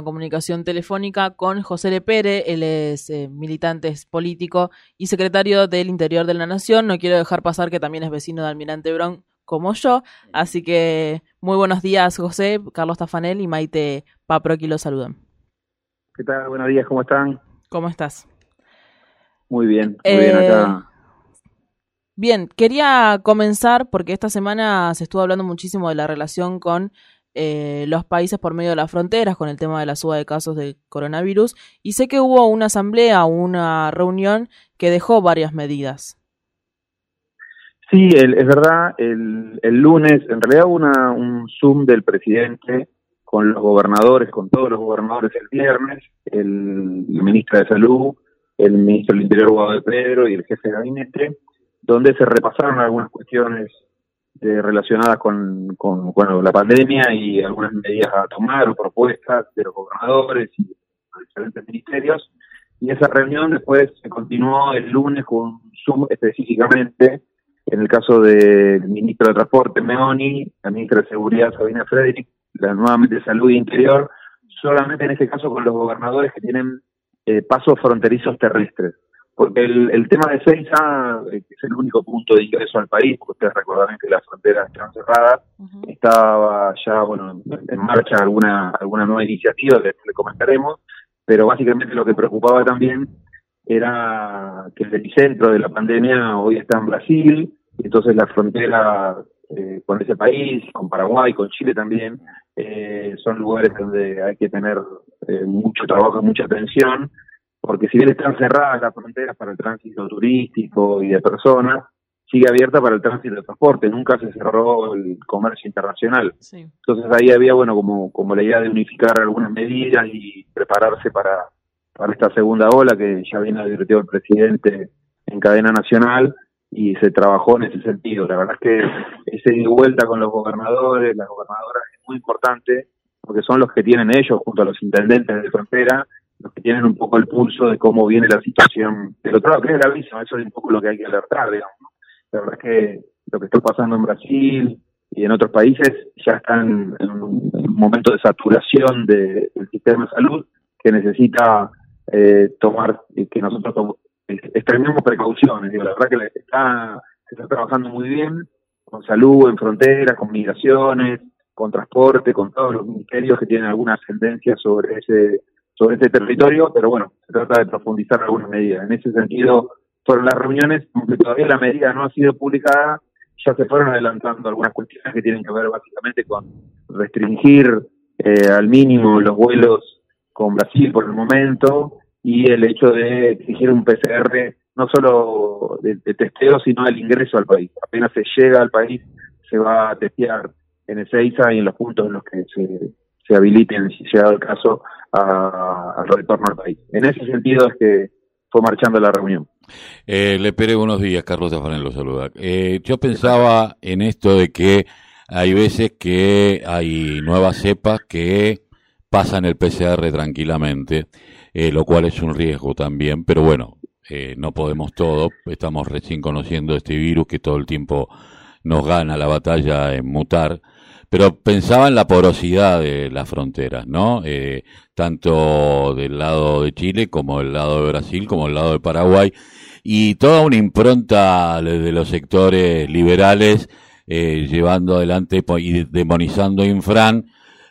comunicación telefónica con José Lepere, él es eh, militante político y secretario del Interior de la Nación. No quiero dejar pasar que también es vecino de Almirante Brown como yo. Así que muy buenos días, José, Carlos Tafanel y Maite Papro aquí los saludan. ¿Qué tal? Buenos días, ¿cómo están? ¿Cómo estás? Muy bien, muy bien acá. Eh, bien, quería comenzar porque esta semana se estuvo hablando muchísimo de la relación con eh, los países por medio de las fronteras con el tema de la suba de casos de coronavirus y sé que hubo una asamblea, una reunión que dejó varias medidas. Sí, es verdad, el, lunes en realidad hubo una, un Zoom del presidente con los gobernadores, con todos los gobernadores el viernes, el, ministro de Salud, el ministro del Interior, Guado Pedro, y el jefe de gabinete, donde se repasaron algunas cuestiones eh, relacionadas con, bueno, la pandemia y algunas medidas a tomar o propuestas de los gobernadores y los diferentes ministerios. Y esa reunión después se continuó el lunes con Zoom específicamente, en el caso del ministro de Transporte, Meoni, la ministra de Seguridad, Sabina Frederick, la nuevamente de Salud e Interior, solamente en este caso con los gobernadores que tienen eh, pasos fronterizos terrestres porque el, tema de Seiza, eh, que es el único punto de ingreso al país, porque ustedes recordarán que las fronteras están cerradas, estaba ya bueno en marcha alguna alguna nueva iniciativa que le comentaremos, pero básicamente lo que preocupaba también era que el epicentro de la pandemia hoy está en Brasil, y entonces la frontera eh, con ese país, con Paraguay, con Chile también, eh, son lugares donde hay que tener mucho trabajo, mucha atención, porque si bien están cerradas las fronteras para el tránsito turístico y de personas, sigue abierta para el tránsito de transporte, nunca se cerró el comercio internacional. Entonces ahí había, bueno, como, como la idea de unificar algunas medidas y prepararse para, para esta segunda ola que ya viene advirtió el presidente en cadena nacional y se trabajó en ese sentido. La verdad es que ese ida vuelta con los gobernadores, las gobernadoras es muy importante porque son los que tienen ellos junto a los intendentes de frontera los que tienen un poco el pulso de cómo viene la situación del otro lado, que es gravísimo, eso es un poco lo que hay que alertar, digamos. La verdad es que lo que está pasando en Brasil y en otros países ya están en un, momento de saturación del sistema de salud que necesita eh, tomar, que nosotros extrememos precauciones. Digo, la verdad que está, se está trabajando muy bien con salud en fronteras, con migraciones, con transporte, con todos los ministerios que tienen alguna ascendencia sobre ese sobre este territorio, pero bueno, se trata de profundizar algunas medidas. En ese sentido, fueron las reuniones, aunque todavía la medida no ha sido publicada, ya se fueron adelantando algunas cuestiones que tienen que ver básicamente con restringir eh, al mínimo los vuelos con Brasil por el momento y el hecho de exigir un PCR no solo de, testeo, sino el ingreso al país. Apenas se llega al país, se va a testear en Ezeiza y en los puntos en los que se, se habiliten, si da el caso, al retorno al país. En ese sentido es que fue marchando la reunión. Eh, le pere buenos días, Carlos Tafanel lo saluda. Eh, yo pensaba en esto de que hay veces que hay nuevas cepas que pasan el PCR tranquilamente, eh, lo cual es un riesgo también, pero bueno, eh, no podemos todo, estamos recién conociendo este virus que todo el tiempo nos gana la batalla en mutar pero pensaba en la porosidad de las fronteras, ¿no? Eh, tanto del lado de Chile como del lado de Brasil, como del lado de Paraguay, y toda una impronta de los sectores liberales eh, llevando adelante y demonizando Infran,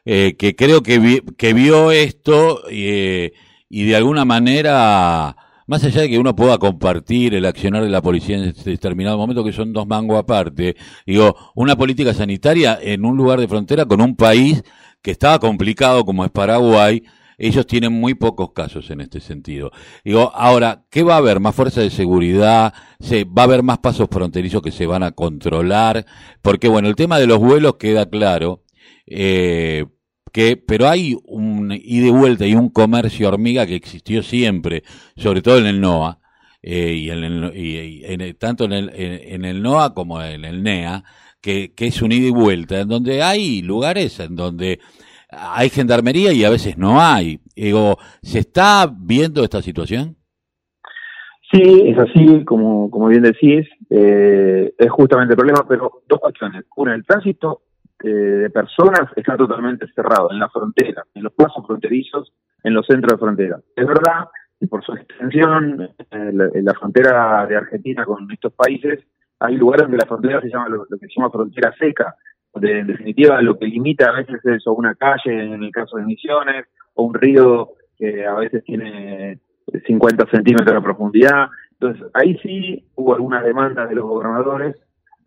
eh, que creo que, que vio esto y de alguna manera más allá de que uno pueda compartir el accionar de la policía en este determinado momento, que son dos mangos aparte, digo, una política sanitaria en un lugar de frontera con un país que estaba complicado como es Paraguay, ellos tienen muy pocos casos en este sentido. Digo, ahora, ¿qué va a haber? ¿Más fuerza de seguridad? ¿Se, ¿Va a haber más pasos fronterizos que se van a controlar? Porque, bueno, el tema de los vuelos queda claro. Eh, que, pero hay un ida y vuelta y un comercio hormiga que existió siempre, sobre todo en el NOA, eh, y, en el, tanto en el, en, el NOA como en el NEA, que, que es un ida y vuelta, en donde hay lugares en donde hay gendarmería y a veces no hay. Digo, ¿se está viendo esta situación? Sí, es así, como, como bien decís, eh, es justamente el problema, pero dos cuestiones. Una, el tránsito de personas está totalmente cerrado en la frontera, en los pasos fronterizos, en los centros de frontera. Es verdad y por su extensión, en la, frontera de Argentina con estos países, hay lugares donde la frontera se llama lo, que se llama frontera seca, donde en definitiva lo que limita a veces es una calle, en el caso de Misiones, o un río que a veces tiene 50 centímetros de profundidad. Entonces, ahí sí hubo algunas demandas de los gobernadores,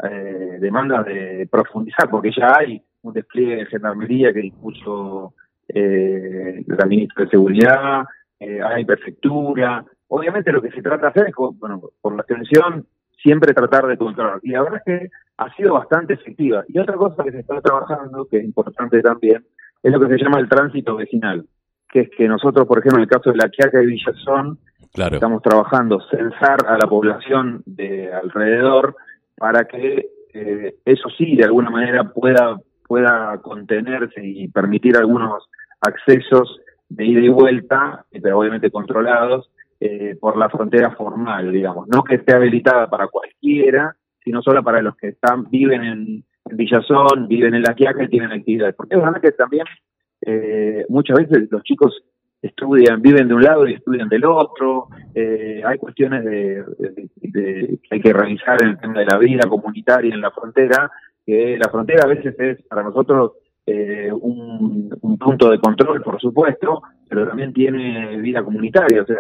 eh, demandas de profundizar, porque ya hay un despliegue de gendarmería que impuso eh, la ministra de Seguridad, eh, hay prefectura. Obviamente lo que se trata de hacer es, bueno, por la extensión, siempre tratar de controlar. Y la verdad es que ha sido bastante efectiva. Y otra cosa que se está trabajando, que es importante también, es lo que se llama el tránsito vecinal, que es que nosotros, por ejemplo, en el caso de La Quiaca y Villazón, claro. estamos trabajando censar a la población de alrededor para que eh, eso sí, de alguna manera, pueda, pueda contenerse y permitir algunos accesos de ida y vuelta, pero obviamente controlados, eh, por la frontera formal, digamos. No que esté habilitada para cualquiera, sino solo para los que están viven en, Villazón, viven en La Quiaca y tienen actividades. Porque es verdad que también eh, muchas veces los chicos estudian, viven de un lado y estudian del otro, eh, hay cuestiones de, que hay que revisar en el tema de la vida comunitaria en la frontera, que la frontera a veces es para nosotros eh, un, punto de control, por supuesto, pero también tiene vida comunitaria, o sea,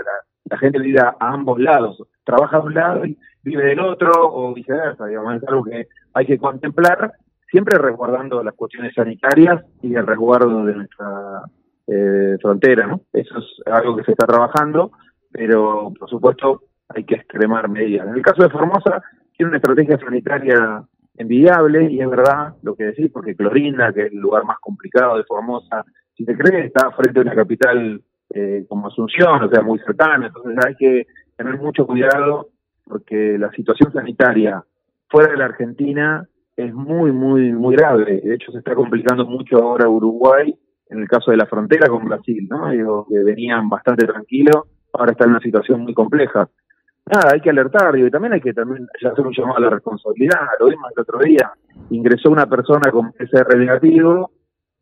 la, gente vive a, ambos lados, trabaja de un lado y vive del otro, o viceversa, digamos, es algo que hay que contemplar, siempre resguardando las cuestiones sanitarias y el resguardo de nuestra eh, frontera, ¿no? Eso es algo que se está trabajando, pero por supuesto hay que extremar medidas. En el caso de Formosa, tiene una estrategia sanitaria envidiable, y es verdad lo que decís, porque Clorinda, que es el lugar más complicado de Formosa, si te crees, está frente a una capital eh, como Asunción, o sea, muy cercana, entonces hay que tener mucho cuidado porque la situación sanitaria fuera de la Argentina es muy, muy, muy grave. De hecho, se está complicando mucho ahora Uruguay, en el caso de la frontera con Brasil, ¿no? Digo, que venían bastante tranquilos, ahora está en una situación muy compleja nada, hay que alertar, y también hay que también hacer un llamado a la responsabilidad. Lo vimos el otro día, ingresó una persona con PCR negativo,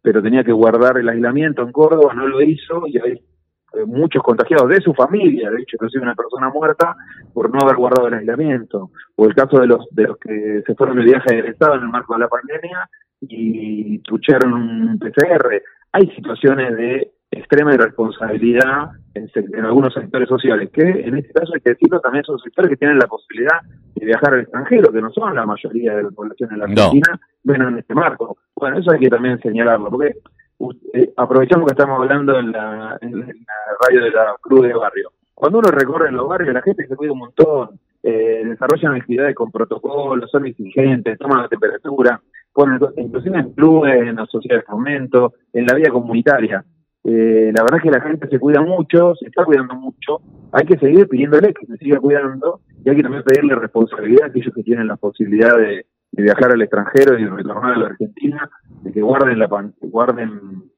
pero tenía que guardar el aislamiento en Córdoba, no lo hizo, y hay eh, muchos contagiados de su familia, de hecho, inclusive una persona muerta por no haber guardado el aislamiento. O el caso de los de los que se fueron de viaje del Estado en el marco de la pandemia y trucharon un PCR. Hay situaciones de extrema irresponsabilidad en, en, algunos sectores sociales, que en este caso hay que decirlo también son sectores que tienen la posibilidad de viajar al extranjero, que no son la mayoría de la población en la Argentina, ven en este marco. Bueno, eso hay que también señalarlo, porque eh, aprovechamos que estamos hablando en la, en la radio de la Cruz de Barrio. Cuando uno recorre los barrios, la gente se cuida un montón, eh, desarrollan actividades con protocolos, son exigentes, toman la temperatura, ponen, inclusive en clubes, en las sociedades de fomento, en la vida comunitaria. Eh, la verdad es que la gente se cuida mucho, se está cuidando mucho, hay que seguir pidiéndole que se siga cuidando y hay que también pedirle responsabilidad a aquellos que tienen la posibilidad de, viajar al extranjero y de retornar a la Argentina, de que guarden, la, guarden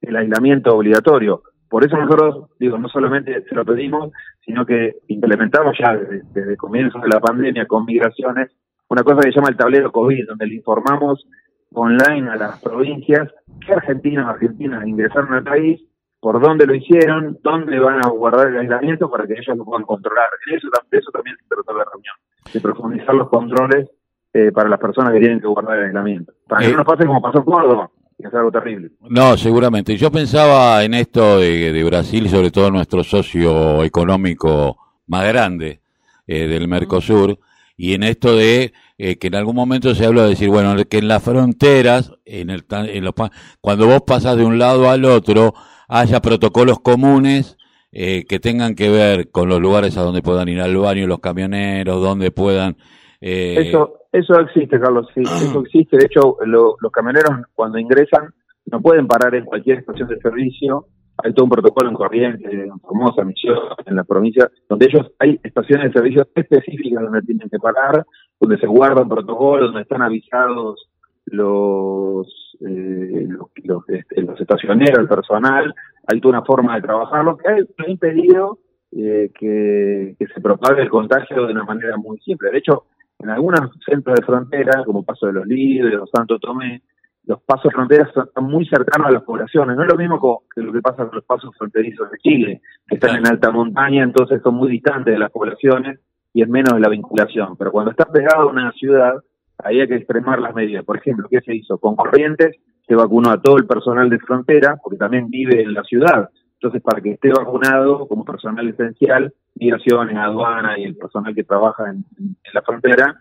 el aislamiento obligatorio. Por eso nosotros, digo, no solamente se lo pedimos, sino que implementamos ya desde, desde comienzos de la pandemia con migraciones una cosa que se llama el tablero COVID, donde le informamos online a las provincias qué argentinos argentinas ingresaron al país, por dónde lo hicieron, dónde van a guardar el aislamiento para que ellos lo puedan controlar. Eso, eso también se trató la reunión, de profundizar los controles eh, para las personas que tienen que guardar el aislamiento. Para que eh, no nos pase como pasó en Córdoba, que es algo terrible. No, seguramente. Yo pensaba en esto de, de Brasil, sobre todo nuestro socio económico más grande eh, del Mercosur, y en esto de eh, que en algún momento se habla de decir, bueno, que en las fronteras, en el, en los, cuando vos pasas de un lado al otro, haya protocolos comunes eh, que tengan que ver con los lugares a donde puedan ir al baño los camioneros, donde puedan... Eh... Eso, eso existe, Carlos, sí, eso existe. De hecho, los camioneros cuando ingresan no pueden parar en cualquier estación de servicio. Hay todo un protocolo en Corrientes, en Formosa, Misión, en la provincia, donde ellos hay estaciones de servicio específicas donde tienen que parar, donde se guardan protocolos, donde están avisados los, eh, los, este, los, estacioneros, el personal, hay toda una forma de trabajarlo que ha impedido eh, que, se propague el contagio de una manera muy simple. De hecho, en algunos centros de frontera, como Paso de los Libres Santo Tomé, los pasos fronteras están muy cercanos a las poblaciones. No es lo mismo que lo que pasa con los pasos fronterizos de Chile, que están en alta montaña, entonces son muy distantes de las poblaciones y es menos de la vinculación. Pero cuando está pegado a una ciudad, ahí hay que extremar las medidas. Por ejemplo, ¿qué se hizo? Con Corrientes se vacunó a todo el personal de frontera, porque también vive en la ciudad. Entonces, para que esté vacunado como personal esencial, migraciones, aduana y el personal que trabaja en, la frontera,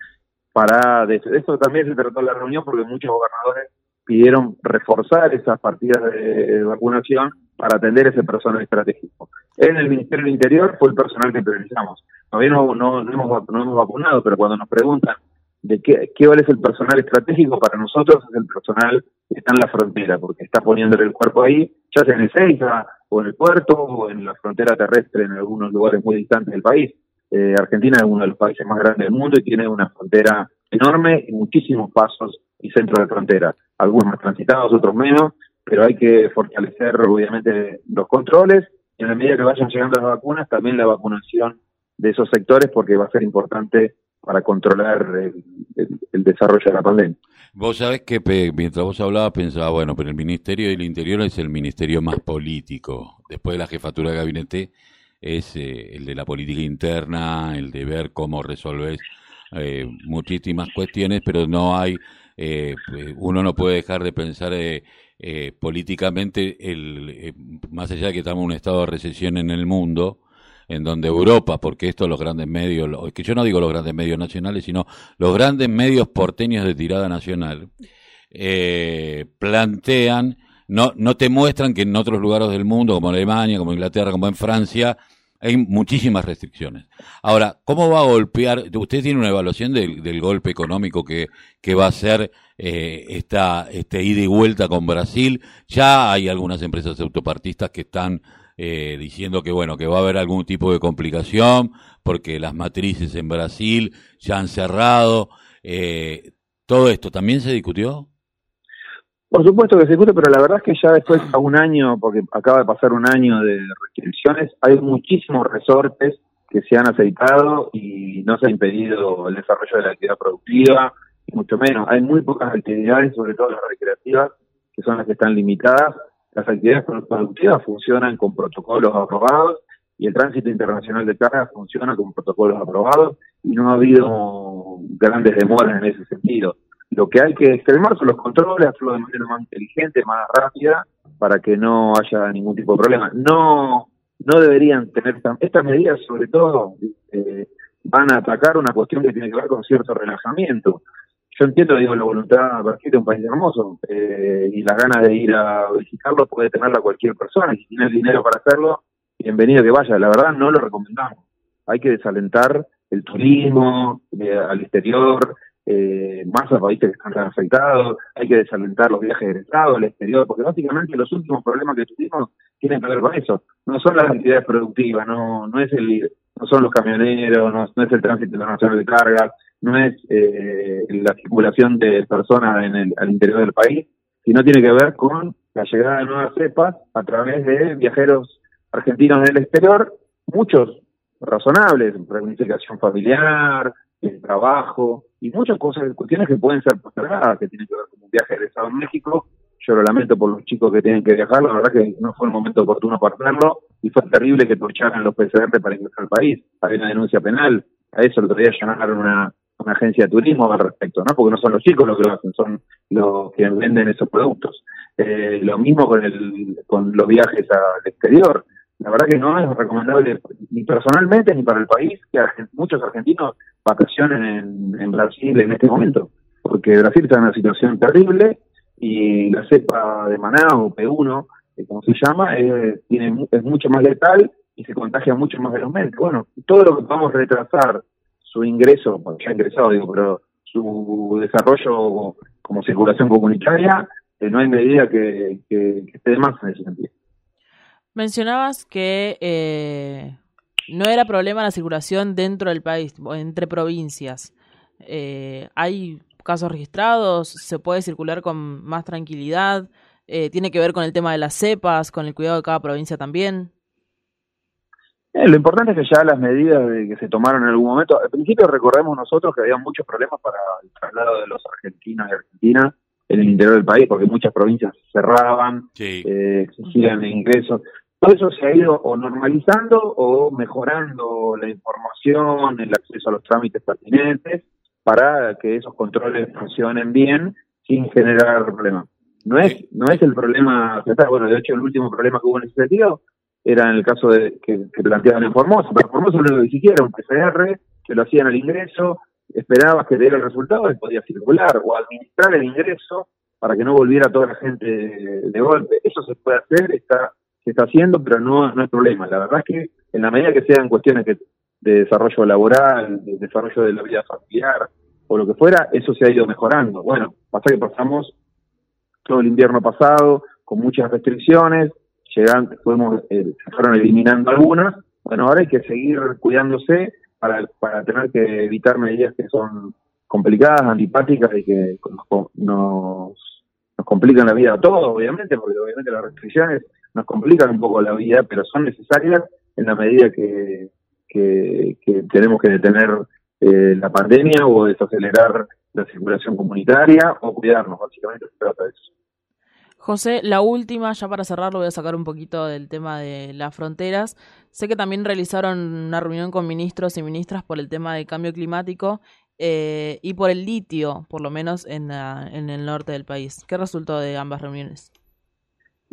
para de eso también se trató la reunión porque muchos gobernadores pidieron reforzar esas partidas de vacunación para atender ese personal estratégico. En el Ministerio del Interior fue el personal que priorizamos. Todavía no, no, hemos, vacunado, pero cuando nos preguntan de qué, qué es el personal estratégico, para nosotros es el personal que está en la frontera, porque está poniéndole el cuerpo ahí, ya sea en el Ceiza, o en el puerto, o en la frontera terrestre en algunos lugares muy distantes del país. Eh, Argentina es uno de los países más grandes del mundo y tiene una frontera enorme y muchísimos pasos y centros de frontera, algunos más transitados, otros menos, pero hay que fortalecer obviamente los controles y en la medida que vayan llegando las vacunas, también la vacunación de esos sectores porque va a ser importante para controlar el, desarrollo de la pandemia. Vos sabés que mientras vos hablabas pensaba, bueno, pero el Ministerio del Interior es el ministerio más político. Después de la jefatura de gabinete es eh, el de la política interna, el de ver cómo resolver eh, muchísimas cuestiones, pero no hay, eh, uno no puede dejar de pensar eh, eh políticamente, el, eh, más allá de que estamos en un estado de recesión en el mundo, en donde Europa, porque esto los grandes medios, que yo no digo los grandes medios nacionales, sino los grandes medios porteños de tirada nacional, eh, plantean, no, no te muestran que en otros lugares del mundo, como Alemania, como Inglaterra, como en Francia, hay muchísimas restricciones. Ahora, ¿cómo va a golpear? Usted tiene una evaluación del, golpe económico que, que va a ser eh, esta, este ida y vuelta con Brasil. Ya hay algunas empresas autopartistas que están eh, diciendo que bueno que va a haber algún tipo de complicación porque las matrices en Brasil ya han cerrado. Eh, ¿Todo esto también se discutió? Por supuesto que se discute, pero la verdad es que ya después a un año, porque acaba de pasar un año de restricciones, hay muchísimos resortes que se han aceitado y no se ha impedido el desarrollo de la actividad productiva, y mucho menos. Hay muy pocas actividades, sobre todo las recreativas, que son las que están limitadas. Las actividades productivas funcionan con protocolos aprobados y el tránsito internacional de carga funciona con protocolos aprobados y no ha habido grandes demoras en ese sentido. Lo que hay que extremar son los controles, hacerlo de manera más inteligente, más rápida, para que no haya ningún tipo de problema. No, no deberían tener estas medidas, sobre todo, eh, van a atacar una cuestión que tiene que ver con cierto relajamiento. Yo entiendo, digo, la voluntad de un país hermoso eh, y las ganas de ir a visitarlo puede tenerla cualquier persona. Si tiene el dinero para hacerlo, bienvenido que vaya. La verdad, no lo recomendamos. Hay que desalentar el turismo eh, al exterior, eh, más a países que están afectados, hay que desalentar los viajes de Estado al exterior, porque básicamente los últimos problemas que tuvimos tienen que ver con eso. No son las actividades productivas, no no es el no son los camioneros, no, es el tránsito internacional de cargas, no es eh, la circulación de personas en el, al interior del país, sino tiene que ver con la llegada de nuevas cepas a través de viajeros argentinos del exterior, muchos razonables, reunificación familiar, el trabajo y muchas cosas, cuestiones que pueden ser postergadas, que tienen que ver con un viaje egresado en México. Yo lo lamento por los chicos que tienen que viajar, la verdad que no fue el momento oportuno para hacerlo y fue terrible que torcharan los PCR para ingresar al país. Hay una denuncia penal, a eso el otro día llamaron una, una agencia de turismo al respecto, ¿no? Porque no son los chicos los que lo hacen, son los que venden esos productos. Eh, lo mismo con, el, con los viajes al exterior la verdad que no es recomendable ni personalmente ni para el país que muchos argentinos vacacionen en, Brasil en este momento, porque Brasil está en una situación terrible y la cepa de Manaus, P1, eh, como se llama, tiene, es mucho más letal y se contagia mucho más velozmente. Bueno, todo lo que podamos retrasar su ingreso, ya ha ingresado, digo, pero su desarrollo como circulación comunitaria, eh, no hay medida que, que esté de más en ese sentido. Mencionabas que eh, no era problema la circulación dentro del país, entre provincias. Eh, ¿Hay casos registrados? ¿Se puede circular con más tranquilidad? Eh, ¿Tiene que ver con el tema de las cepas, con el cuidado de cada provincia también? lo importante es que ya las medidas de que se tomaron en algún momento, al principio recordemos nosotros que había muchos problemas para el traslado de los argentinos y argentinas en el interior del país, porque muchas provincias cerraban, Sí. eh, exigían ingresos. Todo eso se ha ido o normalizando o mejorando la información, el acceso a los trámites pertinentes para que esos controles funcionen bien sin generar problemas. No es, no es el problema, bueno, de hecho el último problema que hubo en ese sentido era en el caso de que, que planteaban en Formosa, pero Formosa lo que siquiera un PCR, que lo hacían al ingreso, esperabas que diera el resultado y podías circular o administrar el ingreso para que no volviera toda la gente de, golpe. Eso se puede hacer, está se está haciendo, pero no, no es problema. La verdad es que en la medida que sean cuestiones que, de desarrollo laboral, de desarrollo de la vida familiar o lo que fuera, eso se ha ido mejorando. Bueno, pasa que pasamos todo el invierno pasado con muchas restricciones, llegan, fuimos, eh, fueron eliminando algunas. Bueno, ahora hay que seguir cuidándose para, para tener que evitar medidas que son complicadas, antipáticas y que nos, nos, complican la vida a todos, obviamente, porque obviamente las restricciones nos complican un poco la vida, pero son necesarias en la medida que, que, que tenemos que detener eh, la pandemia o desacelerar la circulación comunitaria o cuidarnos, básicamente se trata de eso. José, la última, ya para cerrar, lo voy a sacar un poquito del tema de las fronteras. Sé que también realizaron una reunión con ministros y ministras por el tema del cambio climático eh, y por el litio, por lo menos en, la, en el norte del país. ¿Qué resultó de ambas reuniones?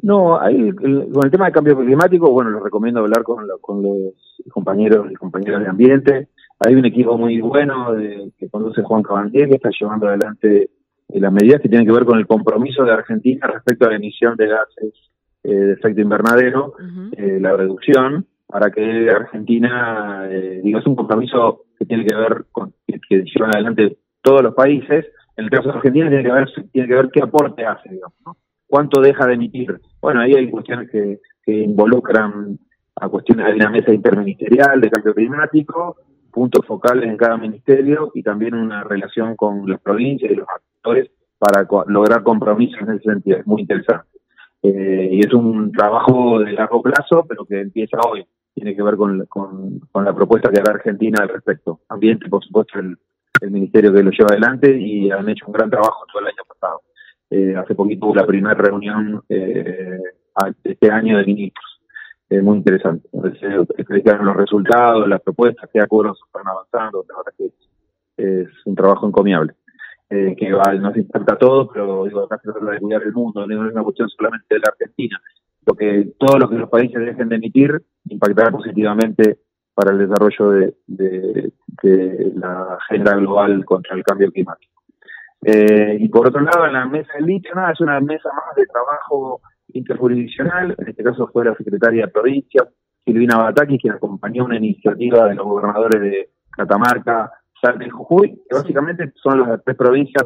No, ahí con el tema del cambio climático, bueno, les recomiendo hablar con, lo, con los compañeros y compañeras de ambiente. Hay un equipo muy bueno de, que conduce Juan Cabandier que está llevando adelante las medidas que tienen que ver con el compromiso de Argentina respecto a la emisión de gases eh, de efecto invernadero, uh -huh. eh, la reducción, para que Argentina, eh, digo, es un compromiso que tiene que ver con que, que, llevan adelante todos los países. En el caso de Argentina tiene que ver, tiene que ver qué aporte hace, digamos, ¿no? cuánto deja de emitir. Bueno, ahí hay cuestiones que, que involucran a cuestiones de una mesa interministerial de cambio climático, puntos focales en cada ministerio y también una relación con las provincias y los actores para lograr compromisos en ese sentido. Es muy interesante. Eh, y es un trabajo de largo plazo, pero que empieza hoy. Tiene que ver con, con, la propuesta que hará Argentina al respecto. Ambiente, por supuesto, el, el ministerio que lo lleva adelante y han hecho un gran trabajo todo el año pasado. Eh, hace poquito hubo la primera reunión eh, este año de ministros. Eh, muy interesante. Explicaron los resultados, las propuestas, qué acuerdos están avanzando. La verdad que es, es un trabajo encomiable. Eh, que nos impacta a todos, pero digo, acá se trata de cuidar el mundo, no es una cuestión solamente de la Argentina. Lo que todo lo que los países dejen de emitir impactará positivamente para el desarrollo de, de, de la agenda global contra el cambio climático. Eh, y por otro lado, en la mesa del litio, nada, es una mesa más de trabajo interjurisdiccional, en este caso fue la secretaria de provincia, Silvina Bataki, quien acompañó una iniciativa de los gobernadores de Catamarca, Salta y Jujuy, que básicamente son las tres provincias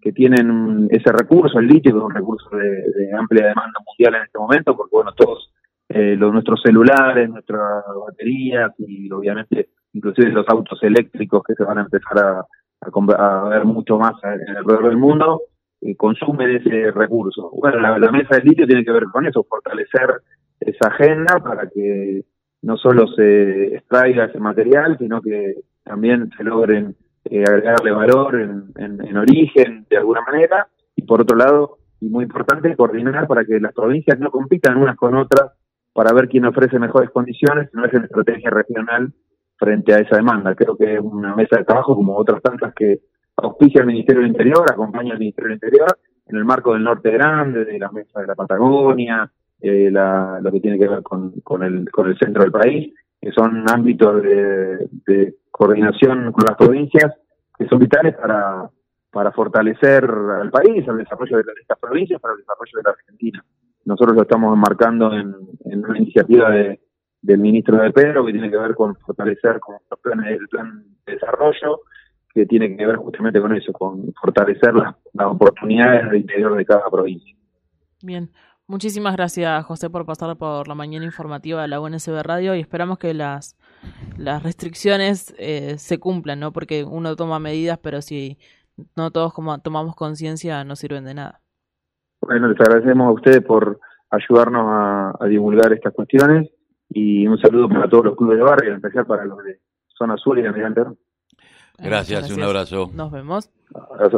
que tienen ese recurso, el litio, que es un recurso de, de amplia demanda mundial en este momento, porque bueno, todos eh, los, nuestros celulares, nuestras baterías y obviamente inclusive los autos eléctricos que se van a empezar a, a, a ver mucho más alrededor del mundo, eh, consumen ese recurso. Bueno, la, la mesa del litio tiene que ver con eso, fortalecer esa agenda para que no solo se extraiga ese material, sino que también se logren eh, agregarle valor en, en, en, origen de alguna manera y por otro lado, y muy importante, coordinar para que las provincias no compitan unas con otras para ver quién ofrece mejores condiciones, no es una estrategia regional frente a esa demanda. Creo que es una mesa de trabajo como otras tantas que auspicia el Ministerio del Interior, acompaña al Ministerio del Interior en el marco del Norte Grande, de la mesa de la Patagonia, eh, la, lo que tiene que ver con, con, el, con el centro del país, que son ámbitos de coordinación con las provincias que son vitales para, para fortalecer al país, al desarrollo de, estas provincias, para el desarrollo de la Argentina. Nosotros lo estamos enmarcando en, una iniciativa de, del ministro de Pedro que tiene que ver con fortalecer con los planes del plan de desarrollo, que tiene que ver justamente con eso, con fortalecer las, las oportunidades del interior de cada provincia. Bien. Muchísimas gracias, José, por pasar por la mañana informativa de la UNSB Radio y esperamos que las, las restricciones eh, se cumplan, ¿no? Porque uno toma medidas, pero si no todos como tomamos conciencia, no sirven de nada. Bueno, les agradecemos a ustedes por ayudarnos a, a, divulgar estas cuestiones y un saludo para todos los clubes de barrio, en especial para los de Zona Sur y de Almirante. Gracias, gracias, un abrazo. Nos vemos. Abrazo.